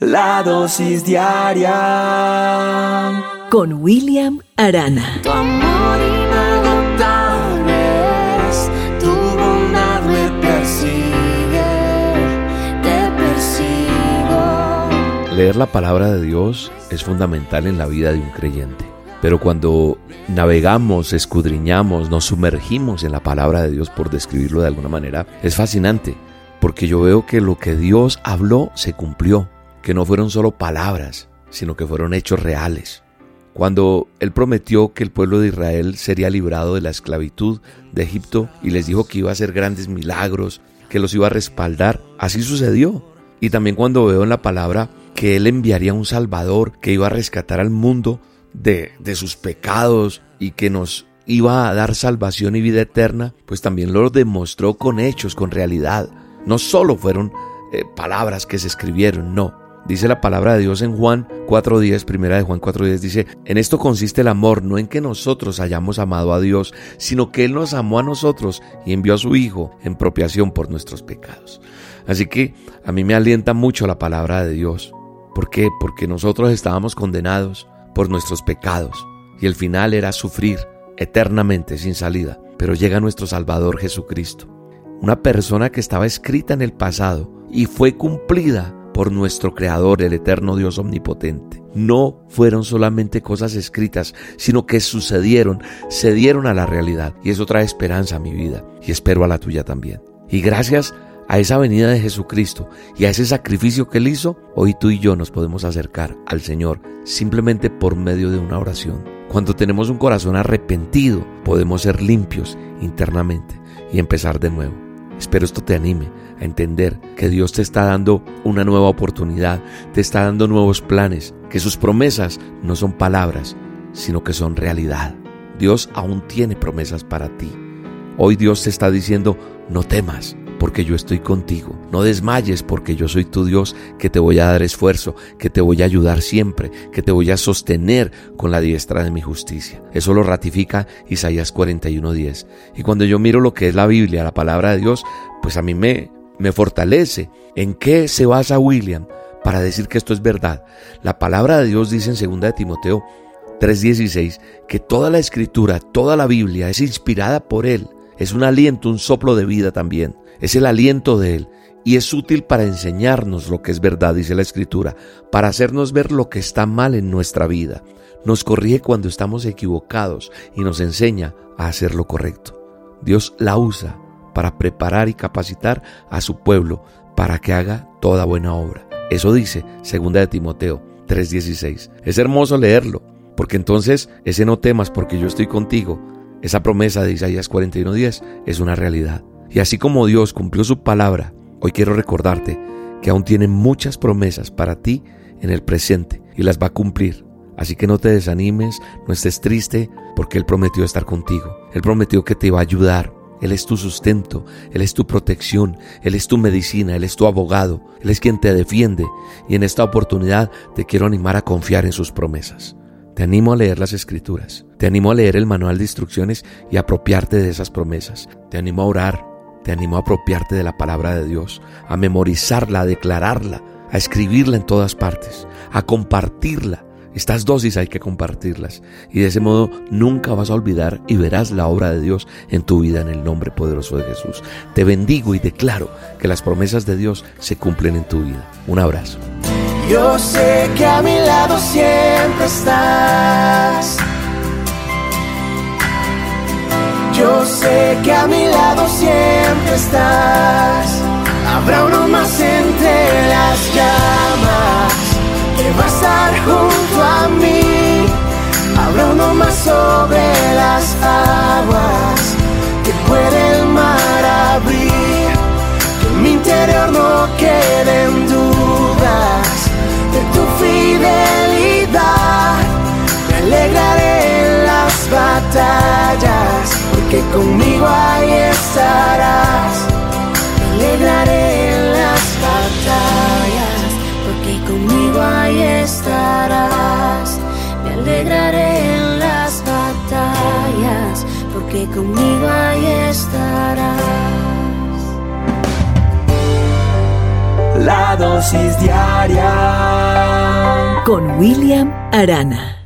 La dosis diaria con William Arana. Tu amor inagotable es, tu bondad me persigue, te persigo. Leer la palabra de Dios es fundamental en la vida de un creyente. Pero cuando navegamos, escudriñamos, nos sumergimos en la palabra de Dios, por describirlo de alguna manera, es fascinante, porque yo veo que lo que Dios habló se cumplió que no fueron solo palabras, sino que fueron hechos reales. Cuando Él prometió que el pueblo de Israel sería librado de la esclavitud de Egipto y les dijo que iba a hacer grandes milagros, que los iba a respaldar, así sucedió. Y también cuando veo en la palabra que Él enviaría un Salvador que iba a rescatar al mundo de, de sus pecados y que nos iba a dar salvación y vida eterna, pues también lo demostró con hechos, con realidad. No solo fueron eh, palabras que se escribieron, no, Dice la palabra de Dios en Juan 4.10, primera de Juan 4.10, dice, en esto consiste el amor, no en que nosotros hayamos amado a Dios, sino que Él nos amó a nosotros y envió a su Hijo en propiación por nuestros pecados. Así que a mí me alienta mucho la palabra de Dios. ¿Por qué? Porque nosotros estábamos condenados por nuestros pecados y el final era sufrir eternamente sin salida. Pero llega nuestro Salvador Jesucristo, una persona que estaba escrita en el pasado y fue cumplida por nuestro Creador, el eterno Dios omnipotente. No fueron solamente cosas escritas, sino que sucedieron, se dieron a la realidad. Y eso trae esperanza a mi vida y espero a la tuya también. Y gracias a esa venida de Jesucristo y a ese sacrificio que Él hizo, hoy tú y yo nos podemos acercar al Señor simplemente por medio de una oración. Cuando tenemos un corazón arrepentido, podemos ser limpios internamente y empezar de nuevo. Espero esto te anime a entender que Dios te está dando una nueva oportunidad, te está dando nuevos planes, que sus promesas no son palabras, sino que son realidad. Dios aún tiene promesas para ti. Hoy Dios te está diciendo, no temas, porque yo estoy contigo. No desmayes porque yo soy tu Dios, que te voy a dar esfuerzo, que te voy a ayudar siempre, que te voy a sostener con la diestra de mi justicia. Eso lo ratifica Isaías 41:10. Y cuando yo miro lo que es la Biblia, la palabra de Dios, pues a mí me, me fortalece. ¿En qué se basa William para decir que esto es verdad? La palabra de Dios dice en 2 de Timoteo 3:16 que toda la escritura, toda la Biblia es inspirada por Él. Es un aliento, un soplo de vida también. Es el aliento de Él. Y es útil para enseñarnos lo que es verdad, dice la Escritura, para hacernos ver lo que está mal en nuestra vida. Nos corrige cuando estamos equivocados y nos enseña a hacer lo correcto. Dios la usa para preparar y capacitar a su pueblo para que haga toda buena obra. Eso dice 2 de Timoteo 3:16. Es hermoso leerlo, porque entonces ese no temas porque yo estoy contigo, esa promesa de Isaías 41:10 es una realidad. Y así como Dios cumplió su palabra, hoy quiero recordarte que aún tiene muchas promesas para ti en el presente y las va a cumplir. Así que no te desanimes, no estés triste, porque Él prometió estar contigo. Él prometió que te iba a ayudar, él es tu sustento, Él es tu protección, Él es tu medicina, Él es tu abogado, Él es quien te defiende y en esta oportunidad te quiero animar a confiar en sus promesas. Te animo a leer las escrituras, te animo a leer el manual de instrucciones y apropiarte de esas promesas, te animo a orar, te animo a apropiarte de la palabra de Dios, a memorizarla, a declararla, a escribirla en todas partes, a compartirla estas dosis hay que compartirlas y de ese modo nunca vas a olvidar y verás la obra de Dios en tu vida en el nombre poderoso de Jesús. Te bendigo y declaro que las promesas de Dios se cumplen en tu vida. Un abrazo. Yo sé que a mi lado siempre estás. Yo sé que a mi lado siempre estás. Habrá uno más entre las llamas que va a estar junto a mí. Habrá uno más sobre las aguas que puede porque conmigo ahí estarás. Me alegraré en las batallas porque conmigo ahí estarás. Me alegraré en las batallas, porque conmigo ahí estarás. La dosis diaria con William Arana.